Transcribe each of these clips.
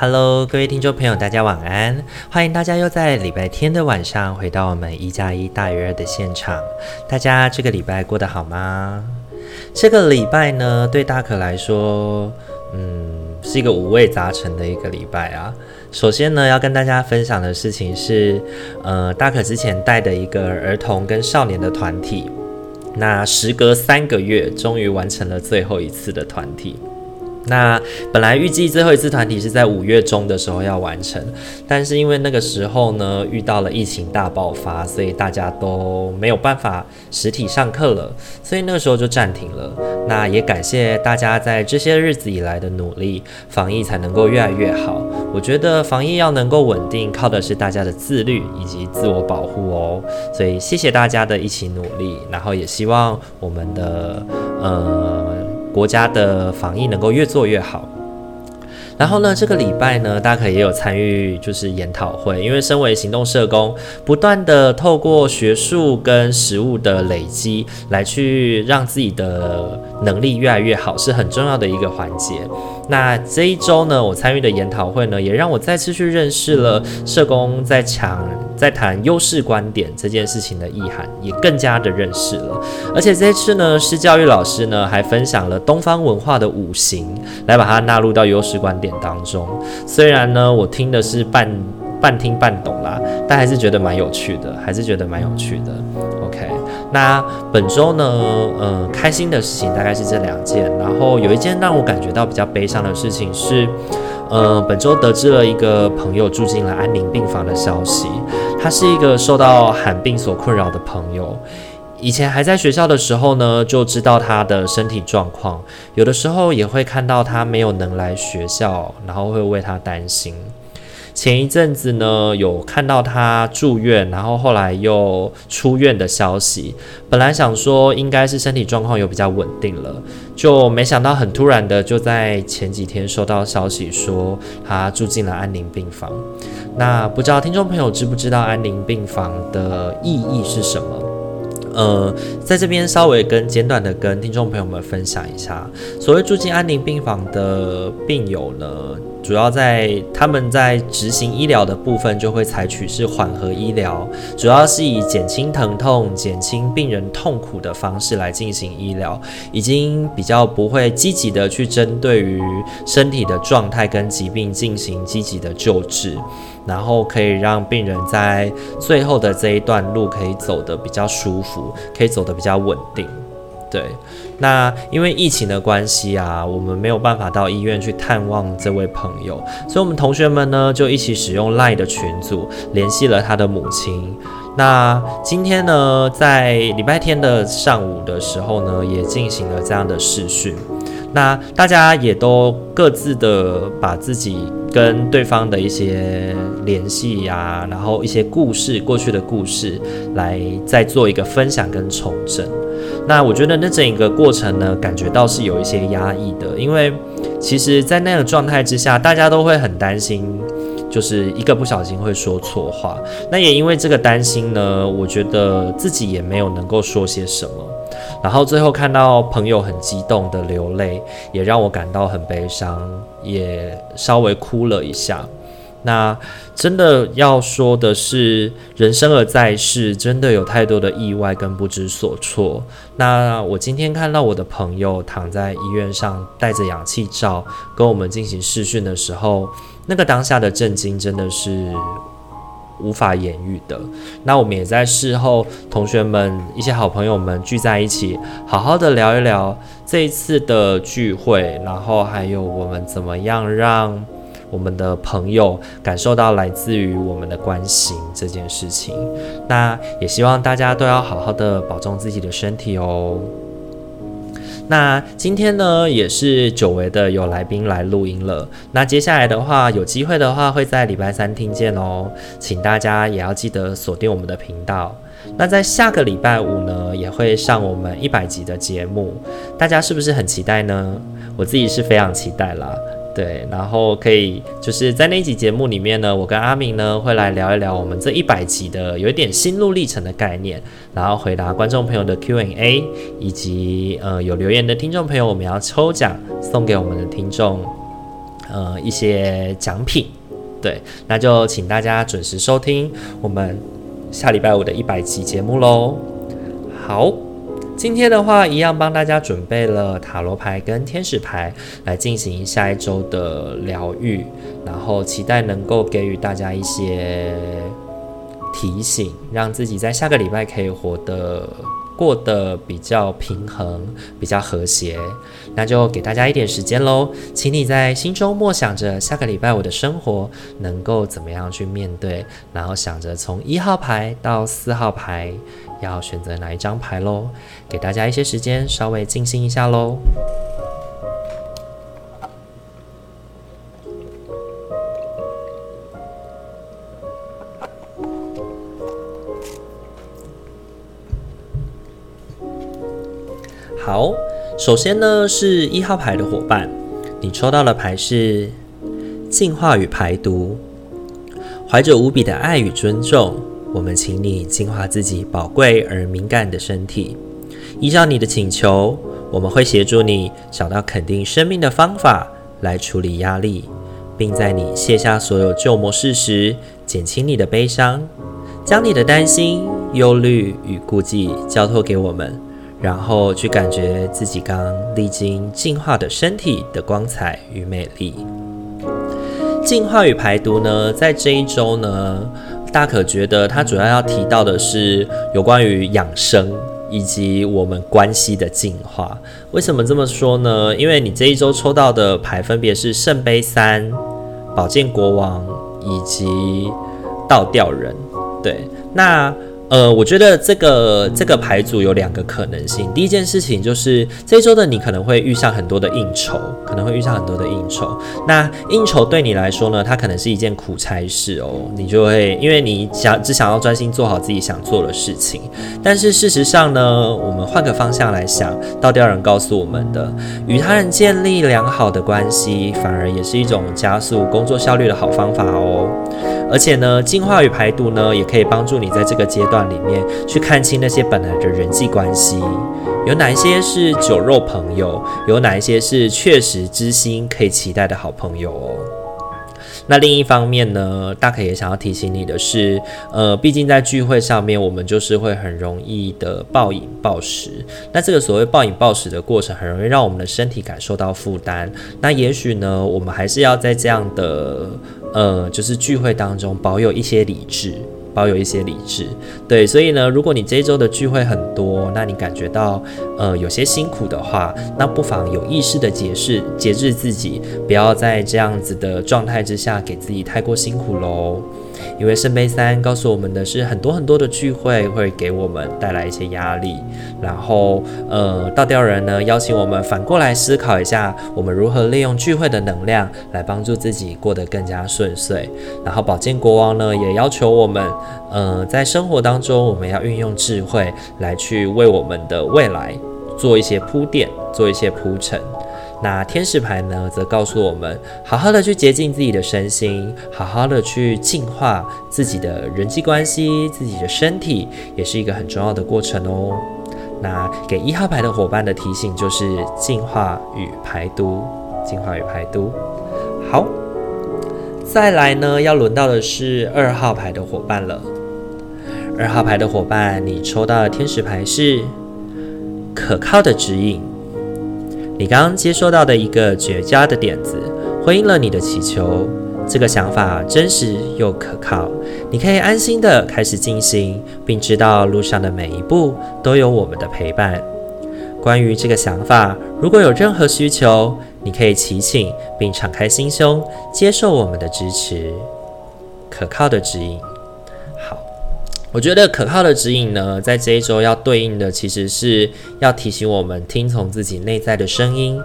Hello，各位听众朋友，大家晚安！欢迎大家又在礼拜天的晚上回到我们一加一大于二的现场。大家这个礼拜过得好吗？这个礼拜呢，对大可来说，嗯，是一个五味杂陈的一个礼拜啊。首先呢，要跟大家分享的事情是，呃，大可之前带的一个儿童跟少年的团体，那时隔三个月，终于完成了最后一次的团体。那本来预计最后一次团体是在五月中的时候要完成，但是因为那个时候呢，遇到了疫情大爆发，所以大家都没有办法实体上课了，所以那个时候就暂停了。那也感谢大家在这些日子以来的努力，防疫才能够越来越好。我觉得防疫要能够稳定，靠的是大家的自律以及自我保护哦。所以谢谢大家的一起努力，然后也希望我们的呃。国家的防疫能够越做越好。然后呢，这个礼拜呢，大家可也有参与就是研讨会，因为身为行动社工，不断的透过学术跟实务的累积，来去让自己的能力越来越好，是很重要的一个环节。那这一周呢，我参与的研讨会呢，也让我再次去认识了社工在抢在谈优势观点这件事情的意涵，也更加的认识了。而且这次呢，施教育老师呢还分享了东方文化的五行，来把它纳入到优势观点当中，虽然呢，我听的是半半听半懂啦，但还是觉得蛮有趣的，还是觉得蛮有趣的。OK，那本周呢，呃，开心的事情大概是这两件，然后有一件让我感觉到比较悲伤的事情是，呃，本周得知了一个朋友住进了安宁病房的消息，他是一个受到罕病所困扰的朋友。以前还在学校的时候呢，就知道他的身体状况，有的时候也会看到他没有能来学校，然后会为他担心。前一阵子呢，有看到他住院，然后后来又出院的消息。本来想说应该是身体状况有比较稳定了，就没想到很突然的就在前几天收到消息说他住进了安宁病房。那不知道听众朋友知不知道安宁病房的意义是什么？呃，在这边稍微跟简短的跟听众朋友们分享一下，所谓住进安宁病房的病友呢，主要在他们在执行医疗的部分就会采取是缓和医疗，主要是以减轻疼痛、减轻病人痛苦的方式来进行医疗，已经比较不会积极的去针对于身体的状态跟疾病进行积极的救治。然后可以让病人在最后的这一段路可以走得比较舒服，可以走得比较稳定。对，那因为疫情的关系啊，我们没有办法到医院去探望这位朋友，所以我们同学们呢就一起使用 LINE 的群组联系了他的母亲。那今天呢，在礼拜天的上午的时候呢，也进行了这样的视讯。那大家也都各自的把自己跟对方的一些联系呀，然后一些故事，过去的故事，来再做一个分享跟重整。那我觉得那整个过程呢，感觉到是有一些压抑的，因为其实，在那个状态之下，大家都会很担心，就是一个不小心会说错话。那也因为这个担心呢，我觉得自己也没有能够说些什么。然后最后看到朋友很激动的流泪，也让我感到很悲伤，也稍微哭了一下。那真的要说的是，人生而在世，真的有太多的意外跟不知所措。那我今天看到我的朋友躺在医院上，戴着氧气罩，跟我们进行视讯的时候，那个当下的震惊真的是。无法言喻的。那我们也在事后，同学们、一些好朋友们聚在一起，好好的聊一聊这一次的聚会，然后还有我们怎么样让我们的朋友感受到来自于我们的关心这件事情。那也希望大家都要好好的保重自己的身体哦。那今天呢，也是久违的有来宾来录音了。那接下来的话，有机会的话，会在礼拜三听见哦，请大家也要记得锁定我们的频道。那在下个礼拜五呢，也会上我们一百集的节目，大家是不是很期待呢？我自己是非常期待啦。对，然后可以就是在那一集节目里面呢，我跟阿明呢会来聊一聊我们这一百集的有一点心路历程的概念，然后回答观众朋友的 Q&A，以及呃有留言的听众朋友，我们要抽奖送给我们的听众呃一些奖品。对，那就请大家准时收听我们下礼拜五的一百集节目喽。好。今天的话，一样帮大家准备了塔罗牌跟天使牌来进行下一周的疗愈，然后期待能够给予大家一些提醒，让自己在下个礼拜可以活得过得比较平衡、比较和谐。那就给大家一点时间喽，请你在心中默想着下个礼拜我的生活能够怎么样去面对，然后想着从一号牌到四号牌。要选择哪一张牌喽？给大家一些时间，稍微静心一下喽。好，首先呢是一号牌的伙伴，你抽到的牌是净化与排毒，怀着无比的爱与尊重。我们请你净化自己宝贵而敏感的身体。依照你的请求，我们会协助你找到肯定生命的方法来处理压力，并在你卸下所有旧模式时，减轻你的悲伤，将你的担心、忧虑与顾忌交托给我们，然后去感觉自己刚历经净化的身体的光彩与美丽。净化与排毒呢，在这一周呢。大可觉得他主要要提到的是有关于养生以及我们关系的进化。为什么这么说呢？因为你这一周抽到的牌分别是圣杯三、宝剑国王以及倒吊人。对，那。呃，我觉得这个这个牌组有两个可能性。第一件事情就是这周的你可能会遇上很多的应酬，可能会遇上很多的应酬。那应酬对你来说呢，它可能是一件苦差事哦。你就会因为你想只想要专心做好自己想做的事情。但是事实上呢，我们换个方向来想，倒吊人告诉我们的，与他人建立良好的关系，反而也是一种加速工作效率的好方法哦。而且呢，净化与排毒呢，也可以帮助你在这个阶段里面去看清那些本来的人际关系，有哪一些是酒肉朋友，有哪一些是确实知心可以期待的好朋友哦。那另一方面呢，大可也想要提醒你的是，呃，毕竟在聚会上面，我们就是会很容易的暴饮暴食。那这个所谓暴饮暴食的过程，很容易让我们的身体感受到负担。那也许呢，我们还是要在这样的。呃，就是聚会当中保有一些理智，要有一些理智，对，所以呢，如果你这一周的聚会很多，那你感觉到呃有些辛苦的话，那不妨有意识的节制节制自己，不要在这样子的状态之下给自己太过辛苦喽。因为圣杯三告诉我们的是，很多很多的聚会会给我们带来一些压力，然后呃，倒吊人呢邀请我们反过来思考一下，我们如何利用聚会的能量来帮助自己过得更加顺遂。然后宝剑国王呢也要求我们，呃，在生活当中我们要运用智慧来去为我们的未来做一些铺垫，做一些铺陈。那天使牌呢，则告诉我们，好好的去洁净自己的身心，好好的去净化自己的人际关系，自己的身体，也是一个很重要的过程哦。那给一号牌的伙伴的提醒就是净化与排毒，净化与排毒。好，再来呢，要轮到的是二号牌的伙伴了。二号牌的伙伴，你抽到的天使牌是可靠的指引。你刚刚接收到的一个绝佳的点子，回应了你的祈求。这个想法真实又可靠，你可以安心的开始进行，并知道路上的每一步都有我们的陪伴。关于这个想法，如果有任何需求，你可以祈请并敞开心胸，接受我们的支持。可靠的指引。我觉得可靠的指引呢，在这一周要对应的，其实是要提醒我们听从自己内在的声音，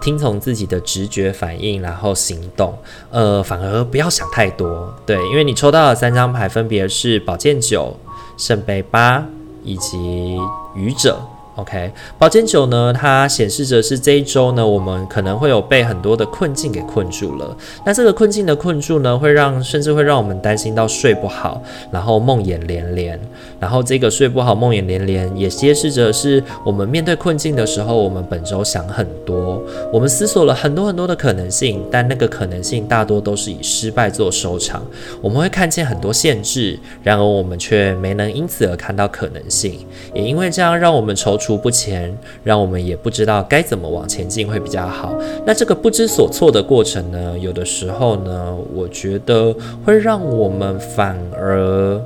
听从自己的直觉反应，然后行动。呃，反而不要想太多。对，因为你抽到的三张牌分别是宝剑九、圣杯八以及愚者。OK，宝剑九呢，它显示着是这一周呢，我们可能会有被很多的困境给困住了。那这个困境的困住呢，会让甚至会让我们担心到睡不好，然后梦魇连连。然后这个睡不好、梦魇连连，也揭示着是我们面对困境的时候，我们本周想很多，我们思索了很多很多的可能性，但那个可能性大多都是以失败做收场。我们会看见很多限制，然而我们却没能因此而看到可能性，也因为这样让我们踌躇。出不前，让我们也不知道该怎么往前进会比较好。那这个不知所措的过程呢，有的时候呢，我觉得会让我们反而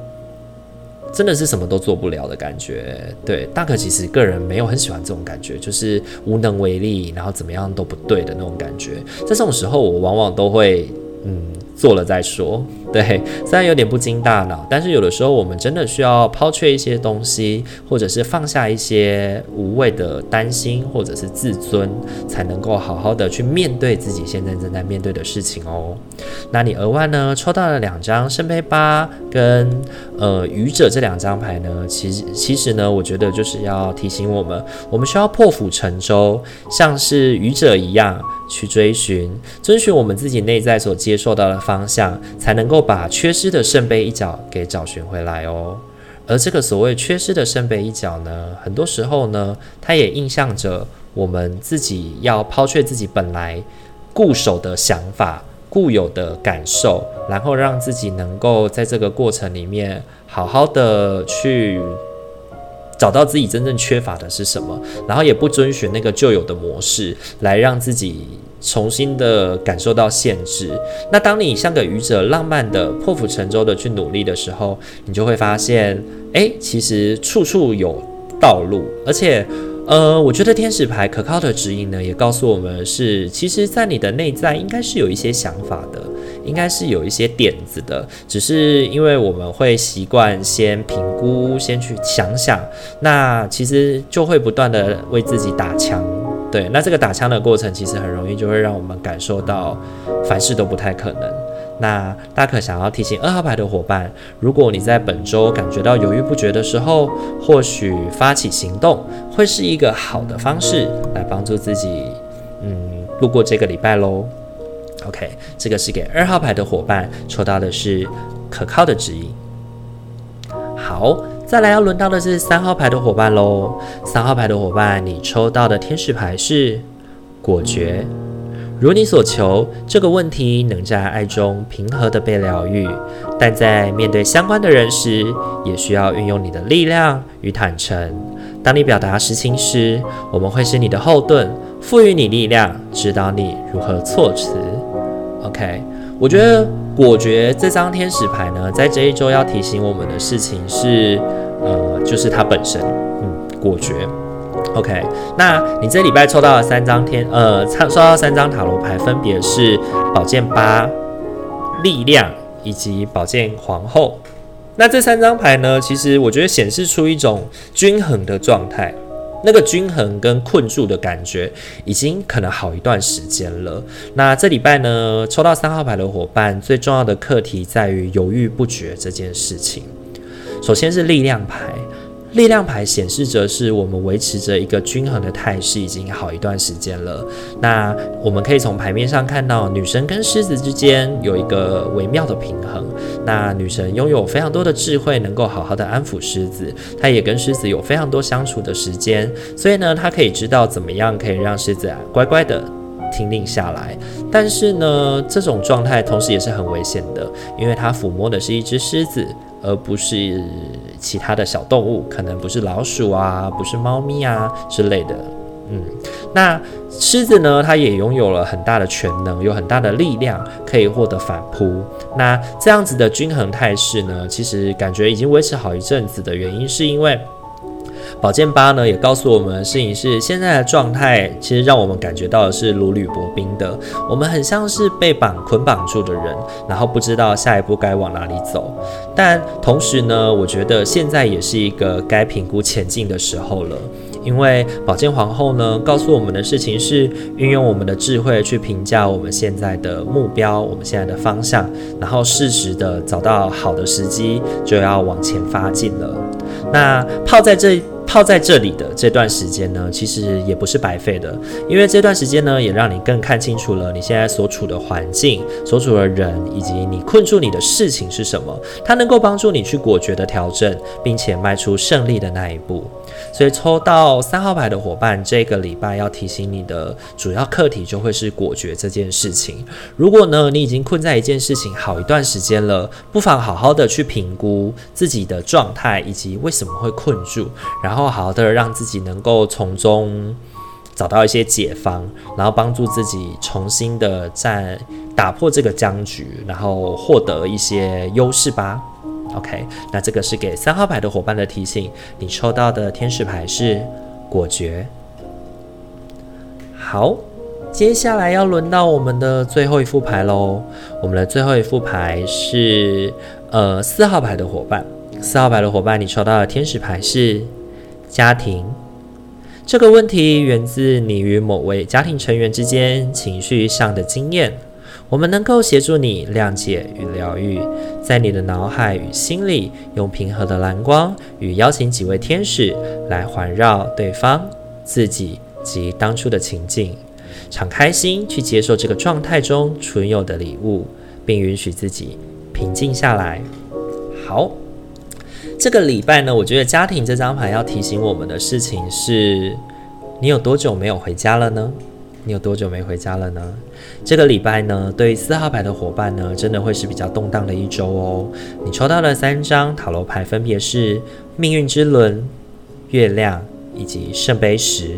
真的是什么都做不了的感觉。对，大可其实个人没有很喜欢这种感觉，就是无能为力，然后怎么样都不对的那种感觉。在这种时候，我往往都会嗯。做了再说，对，虽然有点不经大脑，但是有的时候我们真的需要抛却一些东西，或者是放下一些无谓的担心，或者是自尊，才能够好好的去面对自己现在正在面对的事情哦。那你额外呢抽到了两张圣杯八跟呃愚者这两张牌呢，其实其实呢，我觉得就是要提醒我们，我们需要破釜沉舟，像是愚者一样。去追寻、遵循我们自己内在所接受到的方向，才能够把缺失的圣杯一角给找寻回来哦。而这个所谓缺失的圣杯一角呢，很多时候呢，它也映像着我们自己要抛却自己本来固守的想法、固有的感受，然后让自己能够在这个过程里面好好的去。找到自己真正缺乏的是什么，然后也不遵循那个旧有的模式，来让自己重新的感受到限制。那当你像个愚者，浪漫的破釜沉舟的去努力的时候，你就会发现，诶，其实处处有道路，而且。呃，我觉得天使牌可靠的指引呢，也告诉我们是，其实，在你的内在应该是有一些想法的，应该是有一些点子的，只是因为我们会习惯先评估，先去想想，那其实就会不断的为自己打枪，对，那这个打枪的过程，其实很容易就会让我们感受到凡事都不太可能。那大可想要提醒二号牌的伙伴，如果你在本周感觉到犹豫不决的时候，或许发起行动会是一个好的方式，来帮助自己，嗯，度过这个礼拜喽。OK，这个是给二号牌的伙伴抽到的是可靠的指引。好，再来要轮到的是三号牌的伙伴喽。三号牌的伙伴，你抽到的天使牌是果决。如你所求，这个问题能在爱中平和地被疗愈，但在面对相关的人时，也需要运用你的力量与坦诚。当你表达实情时，我们会是你的后盾，赋予你力量，指导你如何措辞。OK，我觉得果决这张天使牌呢，在这一周要提醒我们的事情是，呃，就是它本身，嗯，果决。OK，那你这礼拜抽到了三张天，呃，抽到三张塔罗牌，分别是宝剑八、力量以及宝剑皇后。那这三张牌呢，其实我觉得显示出一种均衡的状态，那个均衡跟困住的感觉，已经可能好一段时间了。那这礼拜呢，抽到三号牌的伙伴，最重要的课题在于犹豫不决这件事情。首先是力量牌。力量牌显示着是我们维持着一个均衡的态势，已经好一段时间了。那我们可以从牌面上看到，女神跟狮子之间有一个微妙的平衡。那女神拥有非常多的智慧，能够好好的安抚狮子，她也跟狮子有非常多相处的时间，所以呢，她可以知道怎么样可以让狮子啊乖乖的听令下来。但是呢，这种状态同时也是很危险的，因为它抚摸的是一只狮子。而不是其他的小动物，可能不是老鼠啊，不是猫咪啊之类的。嗯，那狮子呢？它也拥有了很大的全能，有很大的力量，可以获得反扑。那这样子的均衡态势呢？其实感觉已经维持好一阵子的原因，是因为宝剑八呢，也告诉我们的事情是，现在的状态其实让我们感觉到的是如履薄冰的，我们很像是被绑捆绑住的人，然后不知道下一步该往哪里走。但同时呢，我觉得现在也是一个该评估前进的时候了。因为宝剑皇后呢，告诉我们的事情是运用我们的智慧去评价我们现在的目标，我们现在的方向，然后适时的找到好的时机，就要往前发进了。那泡在这。泡在这里的这段时间呢，其实也不是白费的，因为这段时间呢，也让你更看清楚了你现在所处的环境、所处的人，以及你困住你的事情是什么。它能够帮助你去果决的调整，并且迈出胜利的那一步。所以抽到三号牌的伙伴，这个礼拜要提醒你的主要课题就会是果决这件事情。如果呢，你已经困在一件事情好一段时间了，不妨好好的去评估自己的状态以及为什么会困住，然后。好好的让自己能够从中找到一些解方，然后帮助自己重新的再打破这个僵局，然后获得一些优势吧。OK，那这个是给三号牌的伙伴的提醒。你抽到的天使牌是果决。好，接下来要轮到我们的最后一副牌喽。我们的最后一副牌是呃四号牌的伙伴。四号牌的伙伴，你抽到的天使牌是。家庭这个问题源自你与某位家庭成员之间情绪上的经验。我们能够协助你谅解与疗愈，在你的脑海与心里，用平和的蓝光与邀请几位天使来环绕对方、自己及当初的情境，敞开心去接受这个状态中存有的礼物，并允许自己平静下来。好。这个礼拜呢，我觉得家庭这张牌要提醒我们的事情是：你有多久没有回家了呢？你有多久没回家了呢？这个礼拜呢，对四号牌的伙伴呢，真的会是比较动荡的一周哦。你抽到了三张塔罗牌分别是命运之轮、月亮以及圣杯十。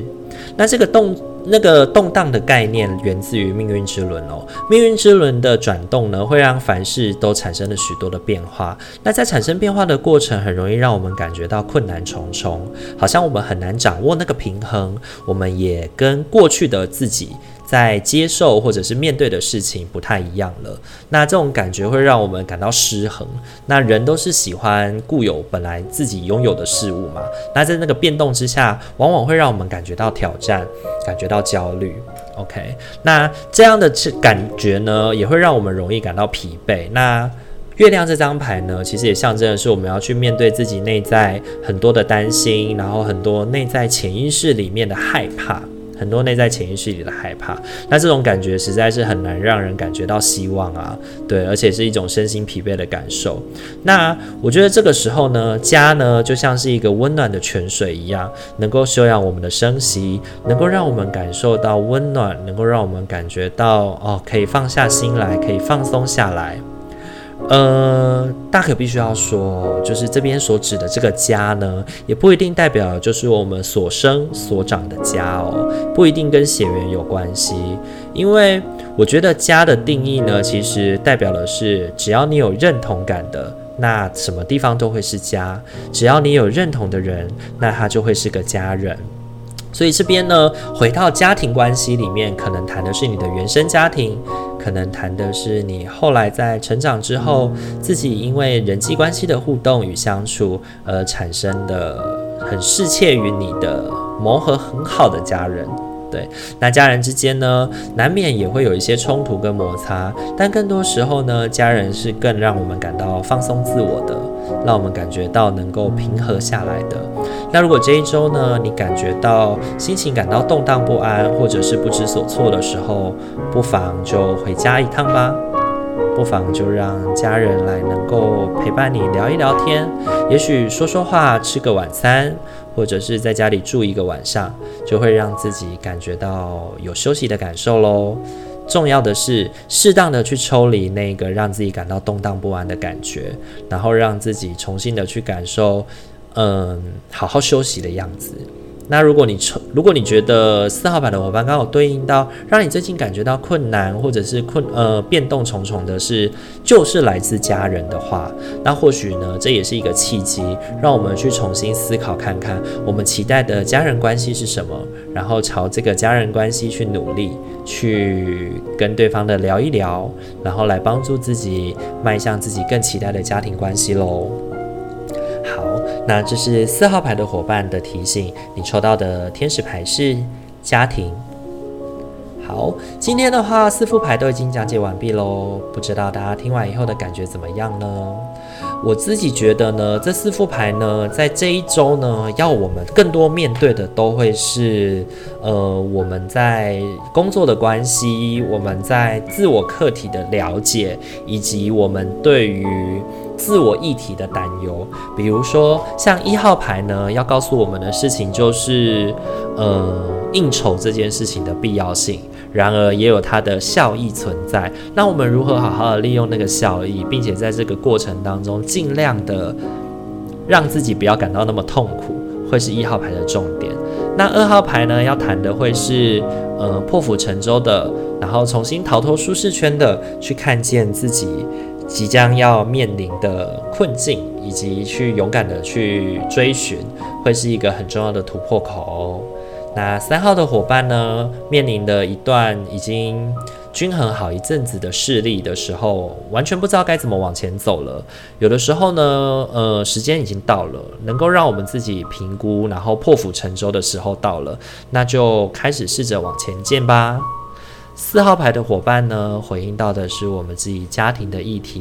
那这个动。那个动荡的概念源自于命运之轮哦，命运之轮的转动呢，会让凡事都产生了许多的变化。那在产生变化的过程，很容易让我们感觉到困难重重，好像我们很难掌握那个平衡。我们也跟过去的自己。在接受或者是面对的事情不太一样了，那这种感觉会让我们感到失衡。那人都是喜欢固有本来自己拥有的事物嘛，那在那个变动之下，往往会让我们感觉到挑战，感觉到焦虑。OK，那这样的感觉呢，也会让我们容易感到疲惫。那月亮这张牌呢，其实也象征的是我们要去面对自己内在很多的担心，然后很多内在潜意识里面的害怕。很多内在潜意识里的害怕，那这种感觉实在是很难让人感觉到希望啊，对，而且是一种身心疲惫的感受。那我觉得这个时候呢，家呢就像是一个温暖的泉水一样，能够修养我们的生息，能够让我们感受到温暖，能够让我们感觉到哦，可以放下心来，可以放松下来。呃，大可必须要说，就是这边所指的这个家呢，也不一定代表就是我们所生所长的家哦，不一定跟血缘有关系。因为我觉得家的定义呢，其实代表的是，只要你有认同感的，那什么地方都会是家；只要你有认同的人，那他就会是个家人。所以这边呢，回到家庭关系里面，可能谈的是你的原生家庭，可能谈的是你后来在成长之后，自己因为人际关系的互动与相处而产生的很适切于你的磨合很好的家人。对，那家人之间呢，难免也会有一些冲突跟摩擦，但更多时候呢，家人是更让我们感到放松自我的，让我们感觉到能够平和下来的。那如果这一周呢，你感觉到心情感到动荡不安，或者是不知所措的时候，不妨就回家一趟吧。不妨就让家人来能够陪伴你聊一聊天，也许说说话，吃个晚餐，或者是在家里住一个晚上，就会让自己感觉到有休息的感受喽。重要的是适当的去抽离那个让自己感到动荡不安的感觉，然后让自己重新的去感受，嗯，好好休息的样子。那如果你如果你觉得四号牌的伙伴刚好对应到让你最近感觉到困难或者是困呃变动重重的是就是来自家人的话，那或许呢这也是一个契机，让我们去重新思考看看我们期待的家人关系是什么，然后朝这个家人关系去努力，去跟对方的聊一聊，然后来帮助自己迈向自己更期待的家庭关系喽。那这是四号牌的伙伴的提醒，你抽到的天使牌是家庭。好，今天的话四副牌都已经讲解完毕喽，不知道大家听完以后的感觉怎么样呢？我自己觉得呢，这四副牌呢，在这一周呢，要我们更多面对的都会是，呃，我们在工作的关系，我们在自我课题的了解，以及我们对于自我议题的担忧。比如说，像一号牌呢，要告诉我们的事情就是，呃，应酬这件事情的必要性。然而也有它的效益存在。那我们如何好好的利用那个效益，并且在这个过程当中尽量的让自己不要感到那么痛苦，会是一号牌的重点。那二号牌呢，要谈的会是呃破釜沉舟的，然后重新逃脱舒适圈的，去看见自己即将要面临的困境，以及去勇敢的去追寻，会是一个很重要的突破口。那三号的伙伴呢，面临的一段已经均衡好一阵子的势力的时候，完全不知道该怎么往前走了。有的时候呢，呃，时间已经到了，能够让我们自己评估，然后破釜沉舟的时候到了，那就开始试着往前进吧。四号牌的伙伴呢，回应到的是我们自己家庭的议题。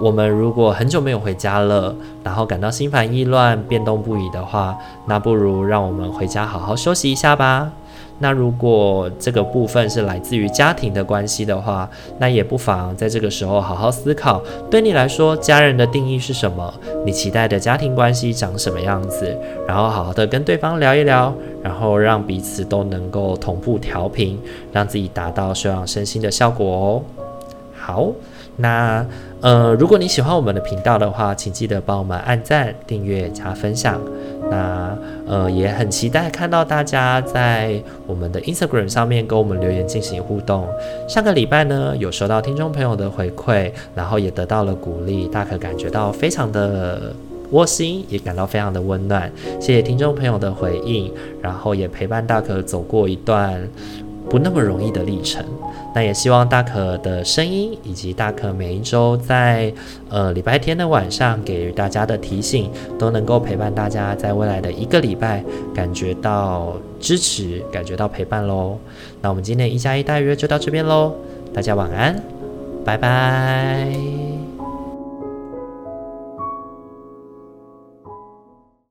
我们如果很久没有回家了，然后感到心烦意乱、变动不已的话，那不如让我们回家好好休息一下吧。那如果这个部分是来自于家庭的关系的话，那也不妨在这个时候好好思考，对你来说，家人的定义是什么？你期待的家庭关系长什么样子？然后好好的跟对方聊一聊，然后让彼此都能够同步调频，让自己达到休养身心的效果哦。好。那呃，如果你喜欢我们的频道的话，请记得帮我们按赞、订阅、加分享。那呃，也很期待看到大家在我们的 Instagram 上面跟我们留言进行互动。上个礼拜呢，有收到听众朋友的回馈，然后也得到了鼓励，大可感觉到非常的窝心，也感到非常的温暖。谢谢听众朋友的回应，然后也陪伴大可走过一段不那么容易的历程。那也希望大可的声音，以及大可每一周在呃礼拜天的晚上给大家的提醒，都能够陪伴大家在未来的一个礼拜感觉到支持，感觉到陪伴喽。那我们今天一加一大约就到这边喽，大家晚安，拜拜。